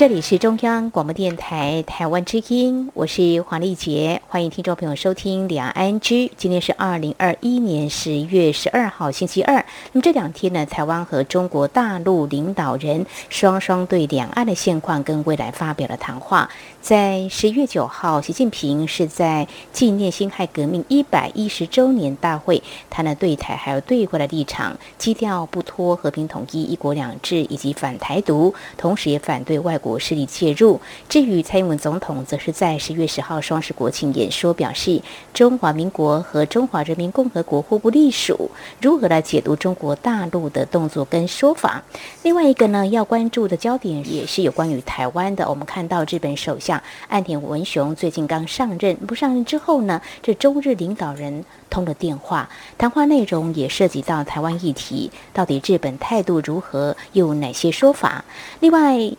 这里是中央广播电台台湾之音，我是黄丽杰，欢迎听众朋友收听两岸 ING。今天是二零二一年十月十二号星期二。那么这两天呢，台湾和中国大陆领导人双双对两岸的现况跟未来发表了谈话。在十月九号，习近平是在纪念辛亥革命一百一十周年大会谈了对台还有对华的立场，基调不脱和平统一、一国两制以及反台独，同时也反对外国势力介入。至于蔡英文总统，则是在十月十号双十国庆演说表示，中华民国和中华人民共和国互不隶属，如何来解读中国大陆的动作跟说法？另外一个呢，要关注的焦点也是有关于台湾的。我们看到日本首相。岸田文雄最近刚上任，不上任之后呢，这中日领导人通了电话，谈话内容也涉及到台湾议题，到底日本态度如何，又有哪些说法？另外，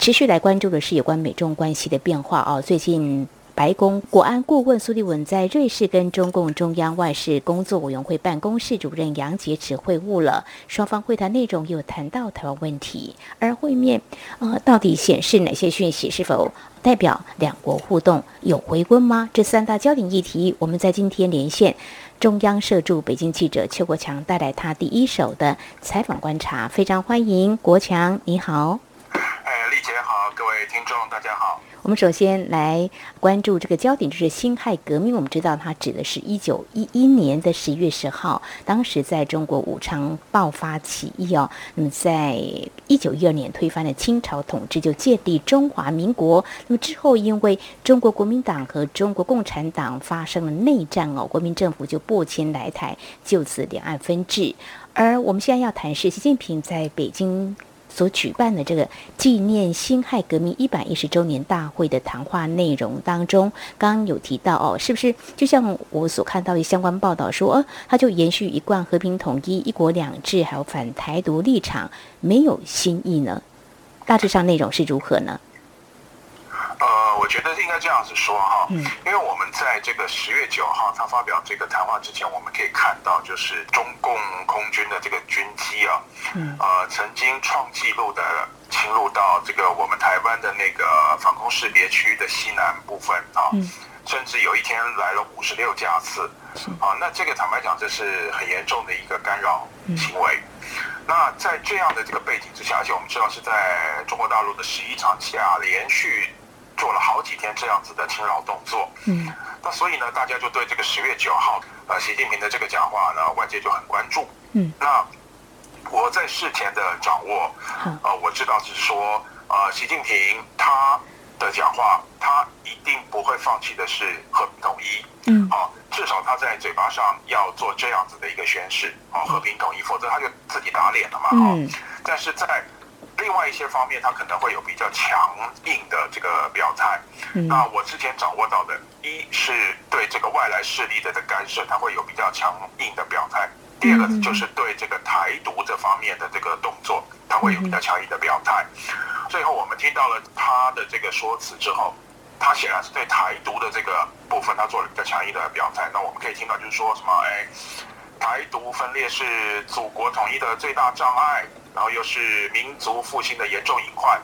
持续来关注的是有关美中关系的变化哦，最近。白宫国安顾问苏利文在瑞士跟中共中央外事工作委员会办公室主任杨洁篪会晤了，双方会谈内容有谈到台湾问题，而会面呃到底显示哪些讯息？是否代表两国互动有回温吗？这三大焦点议题，我们在今天连线中央社驻北京记者邱国强，带来他第一手的采访观察，非常欢迎国强，你好。哎，丽姐好，各位听众大家好。我们首先来关注这个焦点，就是辛亥革命。我们知道它指的是一九一一年的十一月十号，当时在中国武昌爆发起义哦。那么在一九一二年推翻了清朝统治，就建立中华民国。那么之后因为中国国民党和中国共产党发生了内战哦，国民政府就播迁来台，就此两岸分治。而我们现在要谈是习近平在北京。所举办的这个纪念辛亥革命一百一十周年大会的谈话内容当中，刚刚有提到哦，是不是就像我所看到的相关报道说，呃，他就延续一贯和平统一、一国两制还有反台独立场，没有新意呢？大致上内容是如何呢？呃，我觉得应该这样子说哈，嗯，因为我们在这个十月九号他发表这个谈话之前，我们可以看到，就是中共空军的这个军机啊，嗯，呃，曾经创纪录的侵入到这个我们台湾的那个防空识别区的西南部分啊，嗯，甚至有一天来了五十六架次，啊，那这个坦白讲，这是很严重的一个干扰行为。那在这样的这个背景之下，而且我们知道是在中国大陆的十一长假啊，连续。做了好几天这样子的侵扰动作，嗯，那所以呢，大家就对这个十月九号，呃，习近平的这个讲话呢，外界就很关注，嗯，那我在事前的掌握，呃，我知道就是说，呃，习近平他的讲话，他一定不会放弃的是和平统一，嗯，啊，至少他在嘴巴上要做这样子的一个宣誓，啊，和平统一，否则他就自己打脸了嘛，嗯，但是在另外一些方面，他可能会有比较强硬的这个表态。那我之前掌握到的，一是对这个外来势力的的干涉，他会有比较强硬的表态；第二个就是对这个台独这方面的这个动作，他会有比较强硬的表态。最后我们听到了他的这个说辞之后，他显然是对台独的这个部分，他做了比较强硬的表态。那我们可以听到就是说什么？哎，台独分裂是祖国统一的最大障碍。然后又是民族复兴的严重隐患，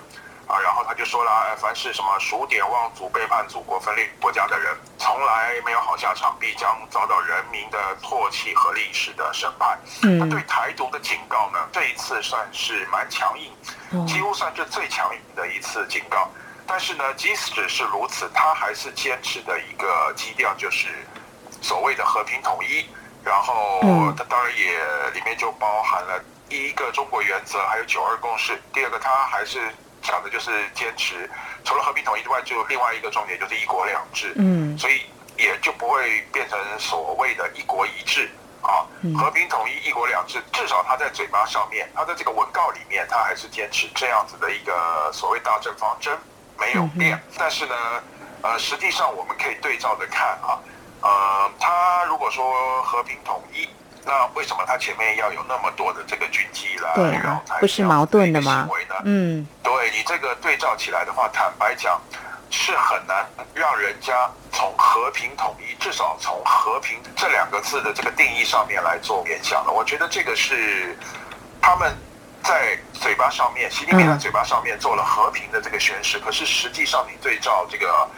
啊，然后他就说了，凡是什么数典忘祖、背叛祖国、分裂国家的人，从来没有好下场，必将遭到人民的唾弃和历史的审判。嗯，他对台独的警告呢，这一次算是蛮强硬，几乎算是最强硬的一次警告。但是呢，即使是如此，他还是坚持的一个基调，就是所谓的和平统一。然后他当然也里面就包含了。第一个中国原则，还有九二共识。第二个，他还是讲的就是坚持，除了和平统一之外，就另外一个重点就是一国两制。嗯，所以也就不会变成所谓的一国一制啊。和平统一、一国两制，至少他在嘴巴上面，他在这个文告里面，他还是坚持这样子的一个所谓大政方针没有变。但是呢，呃，实际上我们可以对照着看啊，呃，他如果说和平统一。那为什么他前面要有那么多的这个军机来绕台？不是矛盾的吗？嗯，对，你这个对照起来的话，坦白讲，是很难让人家从和平统一，至少从和平这两个字的这个定义上面来做联想的。我觉得这个是他们在嘴巴上面，习近平在嘴巴上面做了和平的这个宣誓，可是实际上你对照这个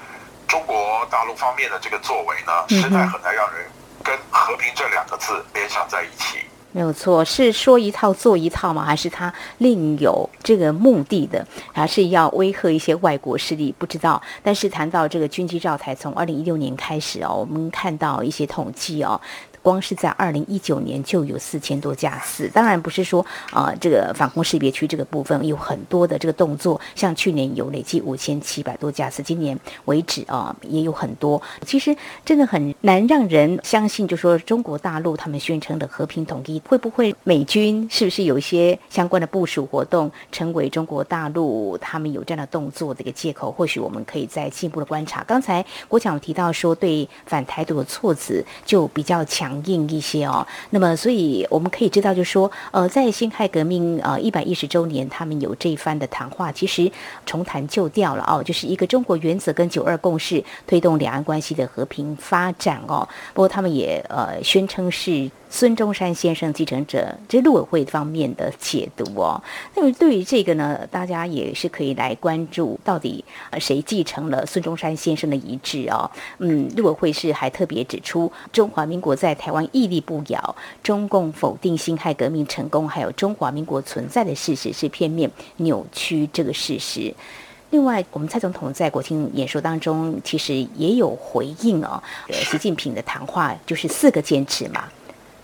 中国大陆方面的这个作为呢，实在很难让人跟和平这两个字联想在一起。没有错，是说一套做一套吗？还是他另有这个目的的？还是要威吓一些外国势力？不知道。但是谈到这个军机绕台，从二零一六年开始哦，我们看到一些统计哦。光是在二零一九年就有四千多架次，当然不是说啊、这个反空识别区这个部分有很多的这个动作，像去年有累计五千七百多架次，今年为止啊、也有很多。其实真的很难让人相信，就说中国大陆他们宣称的和平统一，会不会美军是不是有一些相关的部署活动，成为中国大陆他们有这样的动作的一个借口？或许我们可以再进一步的观察。刚才国强提到说，对反台独的措辞就比较强。强硬一些哦，那么所以我们可以知道，就是说，呃，在辛亥革命呃一百一十周年，他们有这一番的谈话，其实重谈旧调了哦，就是一个中国原则跟九二共识，推动两岸关系的和平发展哦。不过他们也呃宣称是。孙中山先生继承者，这陆委会方面的解读哦。那么对于这个呢，大家也是可以来关注，到底谁继承了孙中山先生的遗志哦？嗯，陆委会是还特别指出，中华民国在台湾屹立不摇，中共否定辛亥革命成功，还有中华民国存在的事实是片面扭曲这个事实。另外，我们蔡总统在国庆演说当中其实也有回应哦，习近平的谈话就是四个坚持嘛。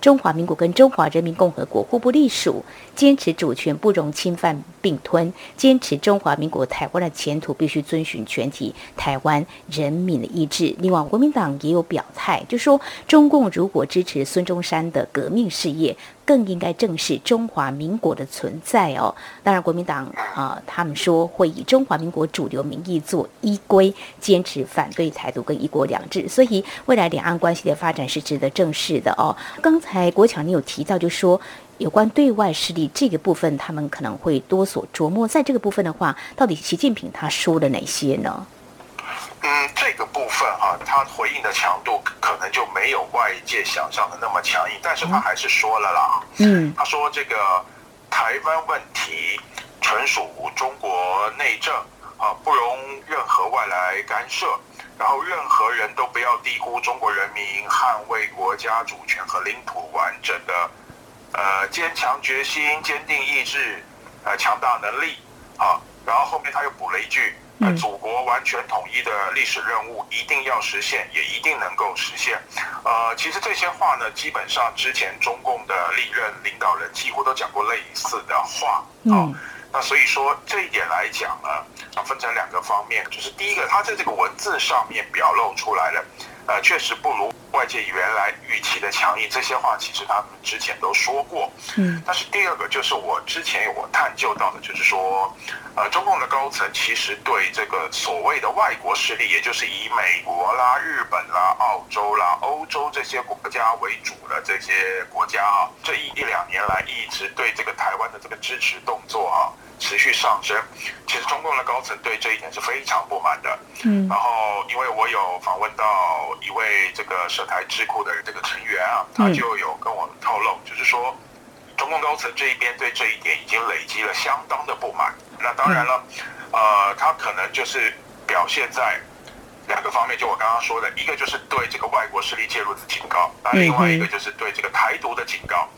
中华民国跟中华人民共和国互不隶属，坚持主权不容侵犯并吞，坚持中华民国台湾的前途必须遵循全体台湾人民的意志。另外，国民党也有表态，就说中共如果支持孙中山的革命事业。更应该正视中华民国的存在哦。当然，国民党啊、他们说会以中华民国主流民意做依归，坚持反对台独跟一国两制。所以，未来两岸关系的发展是值得正视的哦。刚才国强你有提到，就说有关对外势力这个部分，他们可能会多所琢磨。在这个部分的话，到底习近平他说了哪些呢？嗯，这个部分哈、啊，他回应的强度可能就没有外界想象的那么强硬，但是他还是说了啦。嗯，他说这个台湾问题纯属中国内政啊，不容任何外来干涉，然后任何人都不要低估中国人民捍卫国家主权和领土完整的呃坚强决心、坚定意志、呃强大能力啊。然后后面他又补了一句。呃，祖国完全统一的历史任务一定要实现，也一定能够实现。呃，其实这些话呢，基本上之前中共的历任领导人几乎都讲过类似的话。嗯。那所以说这一点来讲呢，啊，分成两个方面，就是第一个，他在这个文字上面表露出来了。呃，确实不如外界原来预期的强硬。这些话其实他们之前都说过。嗯。但是第二个就是我之前有我探究到的，就是说，呃，中共的高层其实对这个所谓的外国势力，也就是以美国啦、日本啦、澳洲啦、欧洲这些国家为主的这些国家啊，这一一两年来一直对这个台湾的这个支持动作啊。持续上升，其实中共的高层对这一点是非常不满的。嗯，然后因为我有访问到一位这个涉台智库的这个成员啊，他就有跟我们透露，就是说中共高层这一边对这一点已经累积了相当的不满。那当然了，呃，他可能就是表现在两个方面，就我刚刚说的，一个就是对这个外国势力介入的警告，那另外一个就是对这个台独的警告，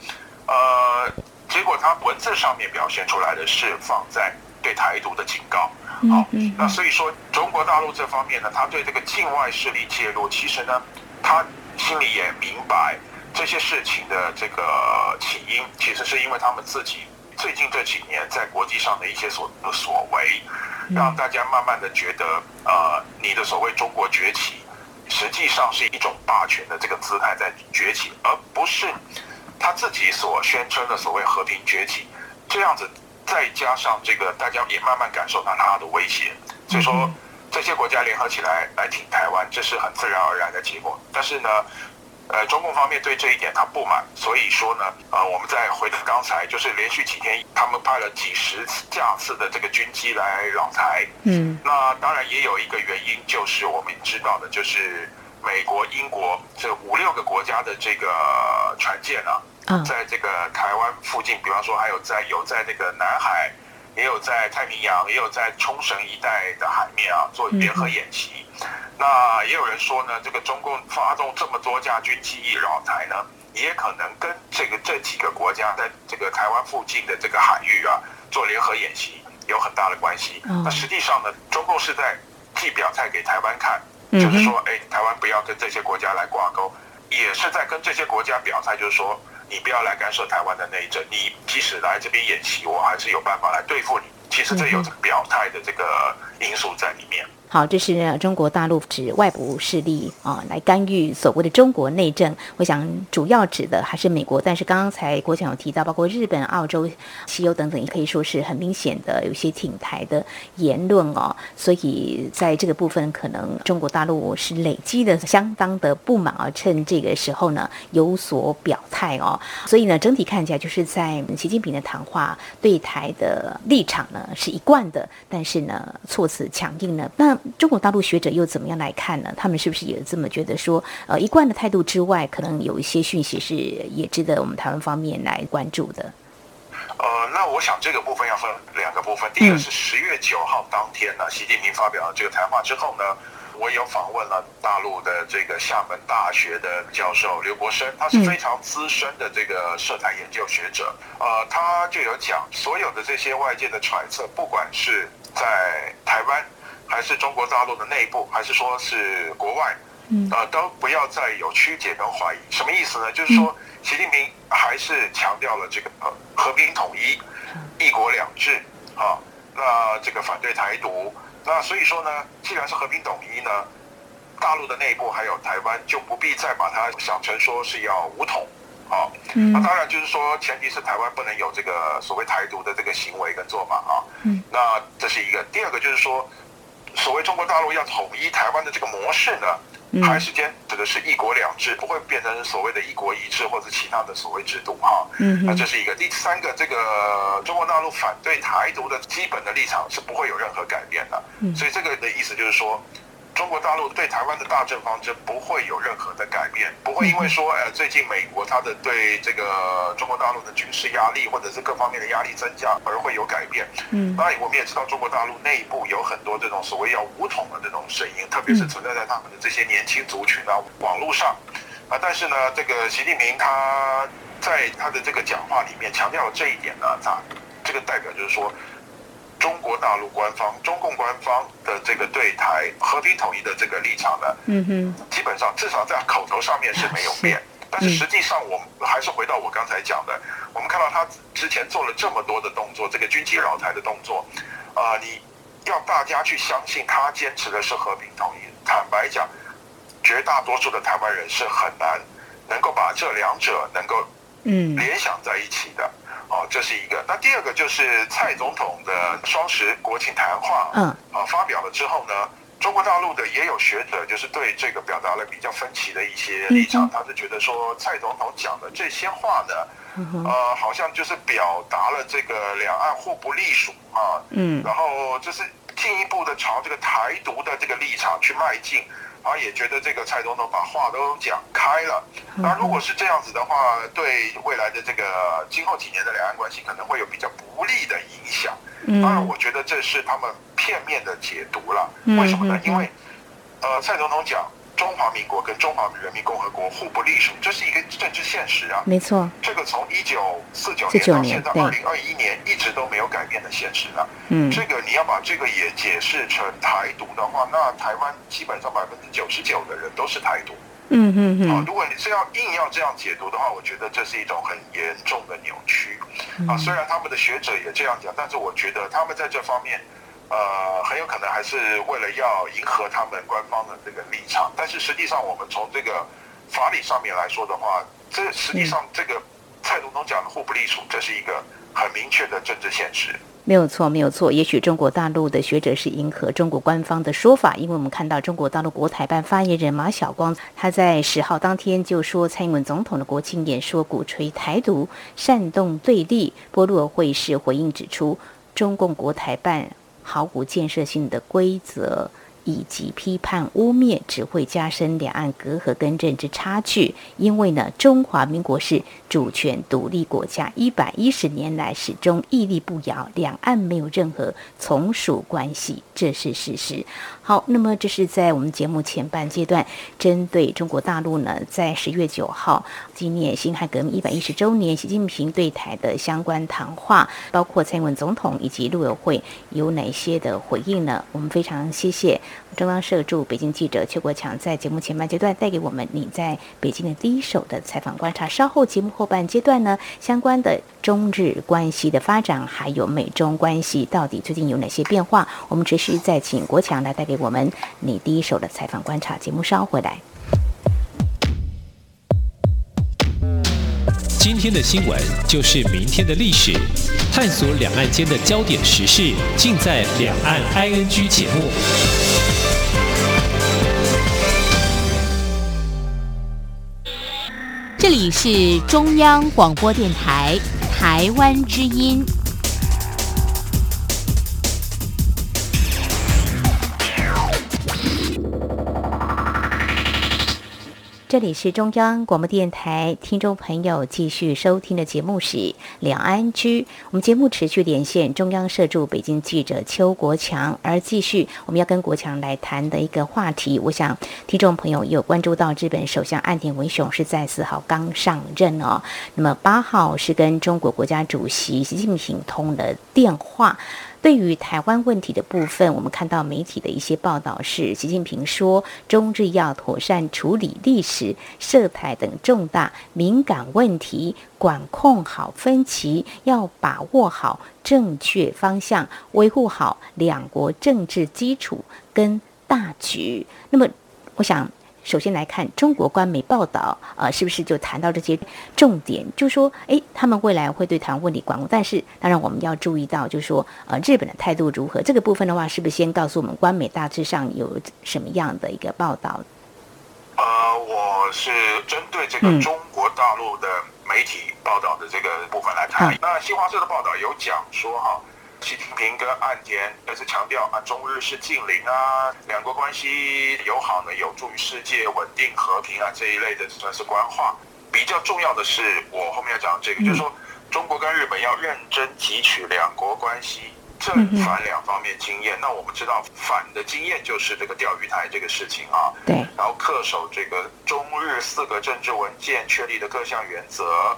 呃。结果他文字上面表现出来的是放在对台独的警告，好，那所以说中国大陆这方面呢，他对这个境外势力介入，其实呢，他心里也明白这些事情的这个起因，其实是因为他们自己最近这几年在国际上的一些所所为，让大家慢慢的觉得，呃，你的所谓中国崛起，实际上是一种霸权的这个姿态在崛起，而不是。他自己所宣称的所谓和平崛起，这样子，再加上这个，大家也慢慢感受到他的威胁，所以说，这些国家联合起来来挺台湾，这是很自然而然的结果。但是呢，呃，中共方面对这一点他不满，所以说呢，呃，我们再回到刚才，就是连续几天他们派了几十架次的这个军机来扰台。嗯，那当然也有一个原因，就是我们知道的，就是美国、英国这五六个国家的这个船舰啊，嗯，在这个台湾附近，比方说还有在有在那个南海，也有在太平洋，也有在冲绳一带的海面啊做联合演习。嗯那也有人说呢，这个中共发动这么多架军机扰台呢，也可能跟这个这几个国家在这个台湾附近的这个海域啊做联合演习有很大的关系。那实际上呢，中共是在既表态给台湾看，就是说，哎，台湾不要跟这些国家来挂钩，也是在跟这些国家表态，就是说，你不要来干涉台湾的内政，你即使来这边演习，我还是有办法来对付你。其实这有表态的这个因素在里面。好，这是中国大陆指外部势力啊来干预所谓的中国内政。我想主要指的还是美国，但是刚刚才国强有提到，包括日本、澳洲、西欧等等，也可以说是很明显的有些挺台的言论哦。所以在这个部分，可能中国大陆是累积的相当的不满，而趁这个时候呢有所表态哦。所以呢，整体看起来就是在习近平的谈话对台的立场呢是一贯的，但是呢措辞强硬呢那。中国大陆学者又怎么样来看呢？他们是不是也这么觉得说，呃，一贯的态度之外，可能有一些讯息是也值得我们台湾方面来关注的？呃，那我想这个部分要分两个部分。第一个是十月九号当天呢，嗯、习近平发表了这个谈话之后呢，我有访问了大陆的这个厦门大学的教授刘国生，他是非常资深的这个涉台研究学者。呃，他就有讲，所有的这些外界的揣测，不管是在台湾。还是中国大陆的内部，还是说是国外，嗯，呃，都不要再有曲解跟怀疑。什么意思呢？就是说，习近平还是强调了这个和平统一、一国两制，啊，那这个反对台独。那所以说呢，既然是和平统一呢，大陆的内部还有台湾就不必再把它想成说是要武统，啊，那当然就是说，前提是台湾不能有这个所谓台独的这个行为跟做法啊。嗯，那这是一个。第二个就是说。所谓中国大陆要统一台湾的这个模式呢，还是坚持的是一国两制，不会变成所谓的一国一制或者其他的所谓制度哈。嗯，那这是一个。第三个，这个中国大陆反对台独的基本的立场是不会有任何改变的。嗯，所以这个的意思就是说。中国大陆对台湾的大政方针不会有任何的改变，不会因为说，呃，最近美国它的对这个中国大陆的军事压力或者是各方面的压力增加而会有改变。嗯，当然我们也知道中国大陆内部有很多这种所谓要武统的这种声音，特别是存在在他们的这些年轻族群啊，网络上，啊，但是呢，这个习近平他在他的这个讲话里面强调了这一点呢，他这个代表就是说。中国大陆官方、中共官方的这个对台和平统一的这个立场呢，嗯哼，基本上至少在口头上面是没有变，但是实际上我们还是回到我刚才讲的，我们看到他之前做了这么多的动作，这个军机扰台的动作，啊，你要大家去相信他坚持的是和平统一，坦白讲，绝大多数的台湾人是很难能够把这两者能够嗯。联想在一起的。哦，这是一个。那第二个就是蔡总统的双十国庆谈话，嗯，啊，发表了之后呢，中国大陆的也有学者就是对这个表达了比较分歧的一些立场，他是觉得说蔡总统讲的这些话呢，呃，好像就是表达了这个两岸互不隶属啊，嗯，然后就是进一步的朝这个台独的这个立场去迈进。他也觉得这个蔡总统把话都讲开了，那如果是这样子的话，对未来的这个今后几年的两岸关系可能会有比较不利的影响。当然，我觉得这是他们片面的解读了。为什么呢？因为，呃，蔡总统讲。中华民国跟中华人民共和国互不隶属，这是一个政治现实啊。没错，这个从一九四九年到现在二零二一年一直都没有改变的现实啊。嗯，这个你要把这个也解释成台独的话，那台湾基本上百分之九十九的人都是台独。嗯嗯嗯。啊，如果你是要硬要这样解读的话，我觉得这是一种很严重的扭曲。啊，虽然他们的学者也这样讲，但是我觉得他们在这方面。呃，很有可能还是为了要迎合他们官方的这个立场，但是实际上，我们从这个法理上面来说的话，这实际上这个蔡总统讲的互不隶属，这是一个很明确的政治现实。没有错，没有错。也许中国大陆的学者是迎合中国官方的说法，因为我们看到中国大陆国台办发言人马晓光，他在十号当天就说，蔡英文总统的国庆演说鼓吹台独、煽动对立。波洛会是回应指出，中共国台办毫无建设性的规则。以及批判污蔑，只会加深两岸隔阂跟认知差距。因为呢，中华民国是主权独立国家，一百一十年来始终屹立不摇，两岸没有任何从属关系，这是事实。好，那么这是在我们节目前半阶段，针对中国大陆呢，在十月九号纪念辛亥革命一百一十周年，习近平对台的相关谈话，包括蔡英文总统以及陆委会有哪些的回应呢？我们非常谢谢中央社驻北京记者邱国强在节目前半阶段带给我们你在北京的第一手的采访观察。稍后节目后半阶段呢，相关的中日关系的发展，还有美中关系到底最近有哪些变化，我们持续再请国强来带给。我们你第一手的采访观察节目稍后回来。今天的新闻就是明天的历史，探索两岸间的焦点时事，尽在《两岸 ING》节目。这里是中央广播电台台湾之音。这里是中央广播电台，听众朋友继续收听的节目是《两岸 ING》。我们节目持续连线中央社驻北京记者邱国强，而继续我们要跟国强来谈的一个话题，我想听众朋友有关注到日本首相岸田文雄是在四号刚上任哦，那么八号是跟中国国家主席习近平通了电话。对于台湾问题的部分，我们看到媒体的一些报道是，习近平说，中日要妥善处理历史、涉台等重大敏感问题，管控好分歧，要把握好正确方向，维护好两国政治基础跟大局。那么，我想。首先来看中国官媒报道，呃，是不是就谈到这些重点？就说，诶，他们未来会对台湾问题管控，但是当然我们要注意到，就是说，呃，日本的态度如何？这个部分的话，是不是先告诉我们官媒大致上有什么样的一个报道？呃，我是针对这个中国大陆的媒体报道的这个部分来看。嗯、那新华社的报道有讲说，哈。习近平跟岸田也是强调啊，中日是近邻啊，两国关系友好呢，有助于世界稳定和平啊，这一类的算是官话。比较重要的是，我后面要讲这个，就是说中国跟日本要认真汲取两国关系正反两方面经验。那我们知道反的经验就是这个钓鱼台这个事情啊，对，然后恪守这个中日四个政治文件确立的各项原则。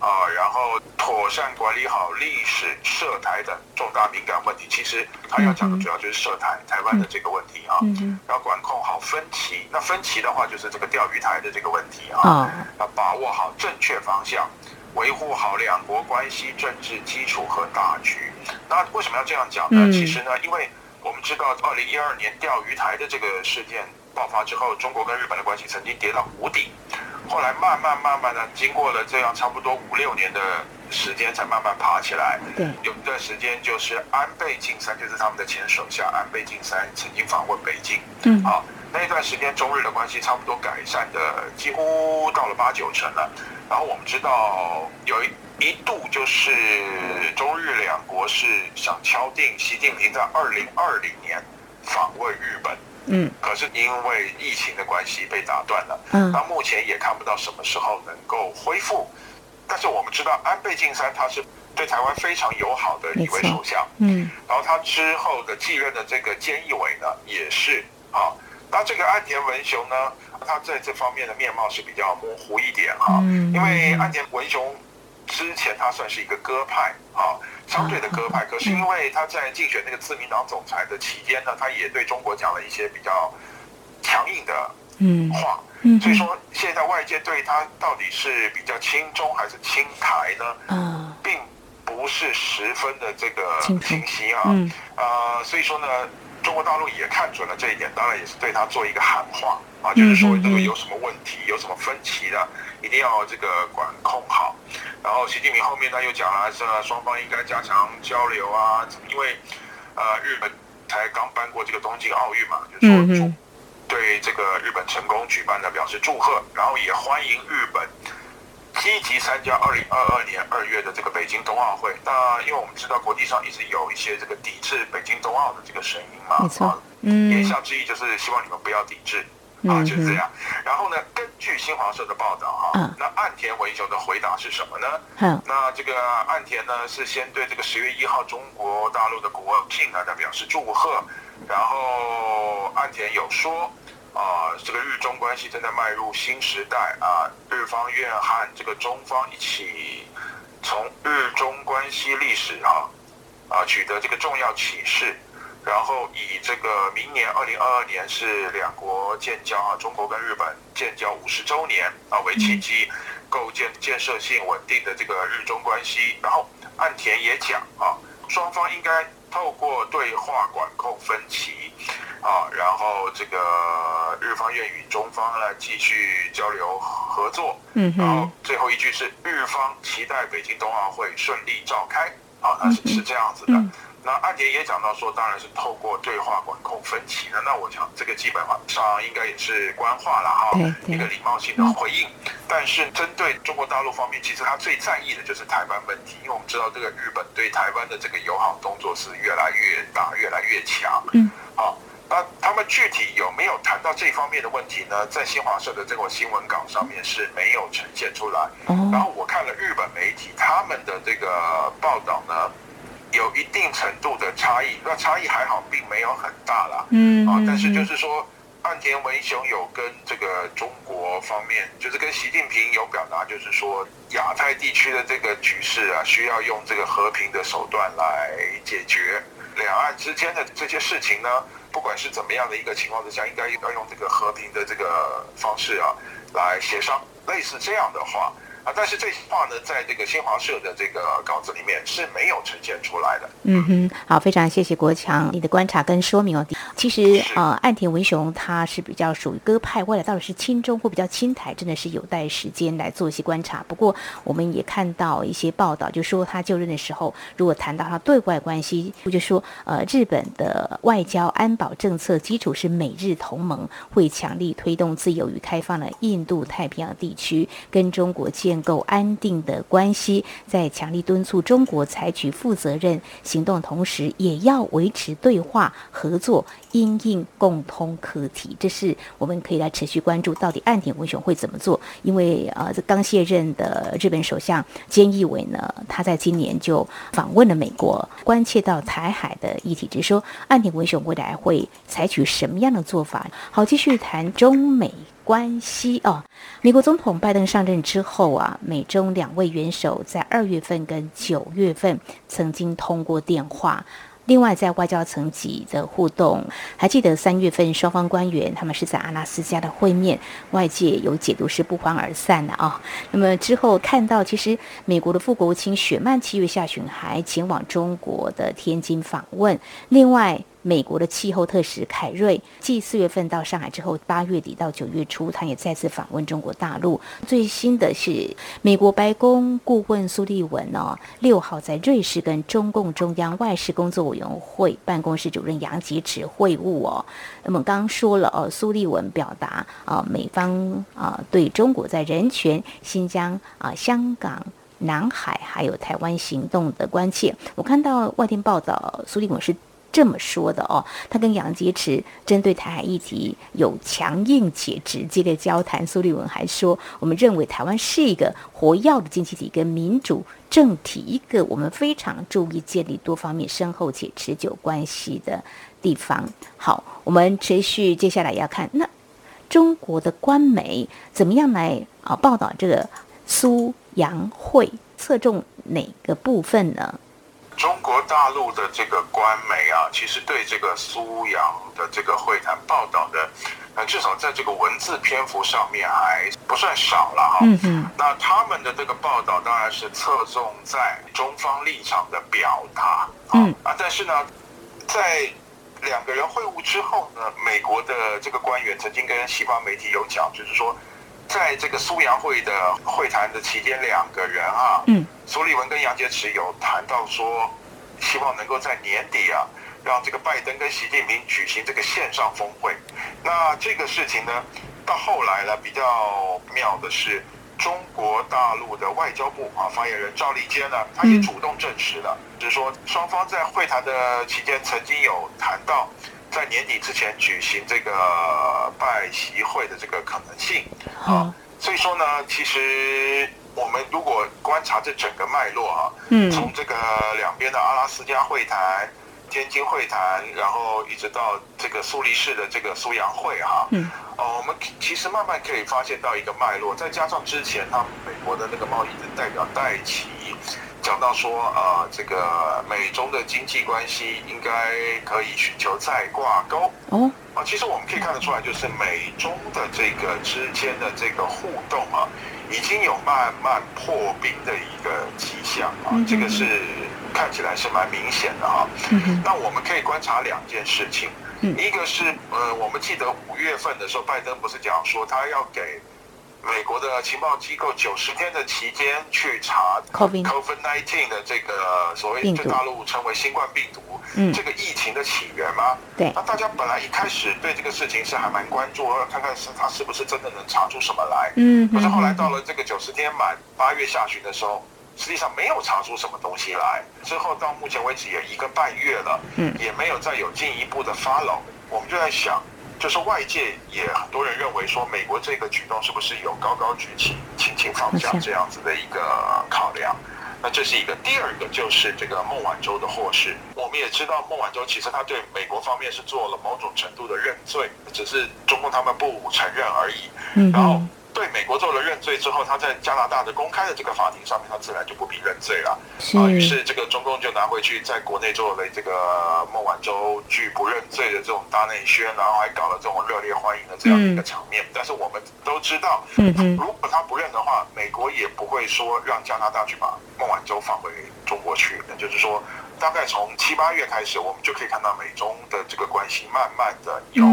啊，然后妥善管理好历史、涉台等重大敏感问题。其实他要讲的主要就是涉台、台湾的这个问题啊。然后管控好分歧，那分歧的话就是这个钓鱼台的这个问题啊。要把握好正确方向，维护好两国关系政治基础和大局。那为什么要这样讲呢？其实呢，因为我们知道，二零一二年钓鱼台的这个事件爆发之后，中国跟日本的关系曾经跌到谷底。后来慢慢慢慢的，经过了这样差不多五六年的时间，才慢慢爬起来。对，有一段时间就是安倍晋三，就是他们的前首相安倍晋三曾经访问北京。嗯，好，那一段时间中日的关系差不多改善的几乎到了八九成了。然后我们知道有一一度就是中日两国是想敲定习近平在二零二零年访问日本。嗯，可是因为疫情的关系被打断了。嗯，那目前也看不到什么时候能够恢复。但是我们知道安倍晋三他是对台湾非常友好的一位首相。嗯，然后他之后的继任的这个菅义伟呢，也是啊。那这个岸田文雄呢，他在这方面的面貌是比较模糊一点哈。嗯，因为岸田文雄之前他算是一个鸽派啊。相对的鸽派，可是因为他在竞选那个自民党总裁的期间呢，他也对中国讲了一些比较强硬的话，嗯所以说现在外界对他到底是比较亲中还是亲台呢，嗯并不是十分的这个清晰啊，嗯呃，所以说呢，中国大陆也看准了这一点，当然也是对他做一个喊话啊，就是说如果有什么问题、有什么分歧的，一定要这个管控好。然后习近平后面他又讲了，是双方应该加强交流啊，因为呃日本才刚办过这个东京奥运嘛，就是说祝对这个日本成功举办的表示祝贺，然后也欢迎日本。积极参加二零二二年二月的这个北京冬奥会。那因为我们知道国际上一直有一些这个抵制北京冬奥的这个声音嘛，没错，嗯，言下之意就是希望你们不要抵制，嗯、啊，就是这样。然后呢，根据新华社的报道哈，嗯、那岸田文雄的回答是什么呢？嗯，那这个岸田呢是先对这个十月一号中国大陆的国庆呢，他表示祝贺，然后岸田有说。啊，这个日中关系正在迈入新时代啊！日方愿和这个中方一起从日中关系历史啊啊取得这个重要启示，然后以这个明年二零二二年是两国建交啊，中国跟日本建交五十周年啊为契机，构建建设性稳定的这个日中关系。然后岸田也讲啊，双方应该透过对话管控分歧。啊，然后这个日方愿与中方来继续交流合作。嗯哼，然后最后一句是日方期待北京冬奥会顺利召开。啊，那是是这样子的。嗯、那岸田也讲到说，当然是透过对话管控分歧的。那我想这个基本上应该也是官话了哈，一个礼貌性的回应。嗯、但是针对中国大陆方面，其实他最在意的就是台湾问题，因为我们知道这个日本对台湾的这个友好动作是越来越大、越来越强。嗯，好。那他们具体有没有谈到这方面的问题呢？在新华社的这个新闻稿上面是没有呈现出来。然后我看了日本媒体他们的这个报道呢，有一定程度的差异。那差异还好，并没有很大啦。嗯啊，但是就是说，岸田文雄有跟这个中国方面，就是跟习近平有表达，就是说亚太地区的这个局势啊，需要用这个和平的手段来解决两岸之间的这些事情呢。不管是怎么样的一个情况之下，应该要用这个和平的这个方式啊，来协商，类似这样的话。啊，但是这些话呢，在这个新华社的这个稿子里面是没有呈现出来的。嗯哼，好，非常谢谢国强你的观察跟说明哦。其实是呃，岸田文雄他是比较属于鸽派，未来到底是亲中或比较亲台，真的是有待时间来做一些观察。不过我们也看到一些报道，就说他就任的时候，如果谈到他对外关系，就说呃，日本的外交安保政策基础是美日同盟，会强力推动自由与开放的印度太平洋地区跟中国建。建构安定的关系，在强力敦促中国采取负责任行动同时，也要维持对话合作，因应共通课题。这是我们可以来持续关注，到底岸田文雄会怎么做？因为呃，这刚卸任的日本首相菅义伟呢，他在今年就访问了美国，关切到台海的议题，就是说岸田文雄未来会采取什么样的做法？好，继续谈中美。关系哦，美国总统拜登上任之后啊，美中两位元首在二月份跟九月份曾经通过电话。另外，在外交层级的互动，还记得三月份双方官员他们是在阿拉斯加的会面，外界有解读是不欢而散的啊。那么之后看到，其实美国的副国务卿雪曼七月下旬还前往中国的天津访问。另外，美国的气候特使凯瑞，继四月份到上海之后，八月底到九月初，他也再次访问中国大陆。最新的是，美国白宫顾问苏利文呢，六号在瑞士跟中共中央外事工作委员会办公室主任杨洁篪会晤哦。那么刚说了哦，苏利文表达啊，美方啊对中国在人权、新疆啊、香港、南海还有台湾行动的关切。我看到外电报道，苏利文是。这么说的哦，他跟杨洁篪针对台海议题有强硬且直接的交谈。苏利文还说，我们认为台湾是一个活跃的经济体跟民主政体，一个我们非常注意建立多方面深厚且持久关系的地方。好，我们持续接下来要看那中国的官媒怎么样来啊报道这个苏杨会，侧重哪个部分呢？中国大陆的这个官媒啊，其实对这个苏阳的这个会谈报道的，呃，至少在这个文字篇幅上面还不算少了哈。嗯嗯。那他们的这个报道当然是侧重在中方立场的表达。嗯。啊，但是呢，在两个人会晤之后呢，美国的这个官员曾经跟西方媒体有讲，就是说，在这个苏杨会的会谈的期间，两个人啊，嗯，苏立文跟杨洁篪有谈到说，希望能够在年底啊，让这个拜登跟习近平举行这个线上峰会。那这个事情呢，到后来呢，比较妙的是。中国大陆的外交部啊发言人赵立坚呢，他也主动证实了，就是说双方在会谈的期间曾经有谈到，在年底之前举行这个拜习会的这个可能性啊。所以说呢，其实我们如果观察这整个脉络啊，嗯，从这个两边的阿拉斯加会谈。天津会谈，然后一直到这个苏黎世的这个苏杨会哈，嗯，哦，我们其实慢慢可以发现到一个脉络，再加上之前他们美国的那个贸易的代表戴琪讲到说，呃，这个美中的经济关系应该可以寻求再挂钩。哦，啊，其实我们可以看得出来，就是美中的这个之间的这个互动啊，已经有慢慢破冰的一个迹象啊，这个是。看起来是蛮明显的哈，那我们可以观察两件事情，一个是呃，我们记得五月份的时候，拜登不是讲说他要给美国的情报机构九十天的期间去查 COVID-19 的这个所谓在大陆称为新冠病毒这个疫情的起源吗？对，那大家本来一开始对这个事情是还蛮关注，看看是他是不是真的能查出什么来，嗯，可是后来到了这个九十天满八月下旬的时候。实际上没有查出什么东西来，之后到目前为止也一个半月了，嗯，也没有再有进一步的 follow。我们就在想，就是外界也很多人认为说，美国这个举动是不是有高高举起、轻轻放下这样子的一个考量？那这是一个。第二个就是这个孟晚舟的获释，我们也知道孟晚舟其实他对美国方面是做了某种程度的认罪，只是中共他们不承认而已。嗯，然后。对美国做了认罪之后，他在加拿大的公开的这个法庭上面，他自然就不必认罪了。啊，于是这个中共就拿回去在国内做了这个孟晚舟拒不认罪的这种大内宣，然后还搞了这种热烈欢迎的这样一个场面。但是我们都知道，如果他不认的话，美国也不会说让加拿大去把孟晚舟放回中国去。那就是说，大概从七八月开始，我们就可以看到美中的这个关系慢慢的有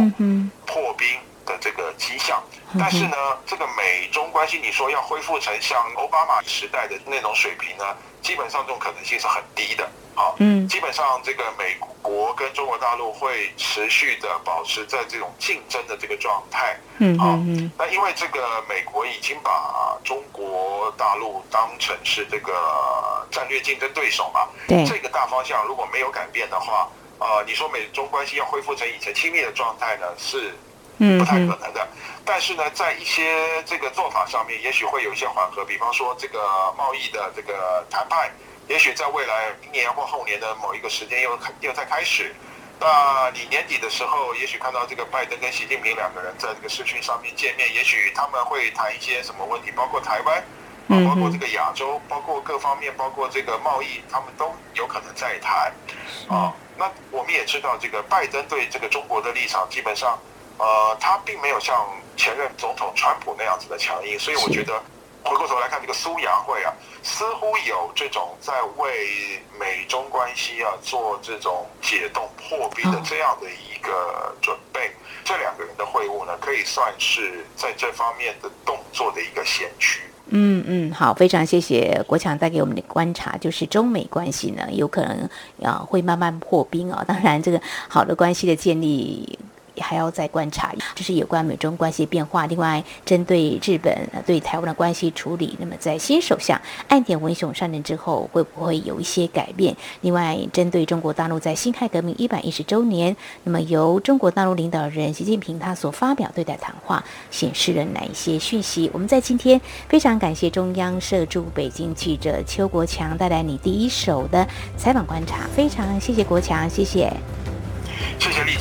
破冰的这个迹象，但是呢，这个美中关系，你说要恢复成像奥巴马时代的那种水平呢，基本上这种可能性是很低的。啊，嗯，基本上这个美国跟中国大陆会持续的保持在这种竞争的这个状态。嗯，好，那因为这个美国已经把中国大陆当成是这个战略竞争对手嘛，对，这个大方向如果没有改变的话，呃，你说美中关系要恢复成以前亲密的状态呢，是。不太可能的，但是呢，在一些这个做法上面，也许会有一些缓和。比方说，这个贸易的这个谈判，也许在未来明年或后年的某一个时间又又在开始。那你年底的时候，也许看到这个拜登跟习近平两个人在这个视讯上面见面，也许他们会谈一些什么问题，包括台湾，啊，包括这个亚洲，包括各方面，包括这个贸易，他们都有可能在谈。啊，那我们也知道，这个拜登对这个中国的立场基本上。呃，他并没有像前任总统川普那样子的强硬，所以我觉得回过头来看这个苏杨会啊，似乎有这种在为美中关系啊做这种解冻破冰的这样的一个准备。这两个人的会晤呢，可以算是在这方面的动作的一个先驱。嗯嗯，好，非常谢谢国强带给我们的观察，就是中美关系呢，有可能啊会慢慢破冰啊。当然，这个好的关系的建立。还要再观察，这是有关美中关系变化。另外，针对日本对台湾的关系处理，那么在新首相岸田文雄上任之后，会不会有一些改变？另外，针对中国大陆在辛亥革命一百一十周年，那么由中国大陆领导人习近平他所发表对待谈话，显示了哪一些讯息？我们在今天非常感谢中央社驻北京记者邱国强带来你第一手的采访观察，非常谢谢国强，谢谢。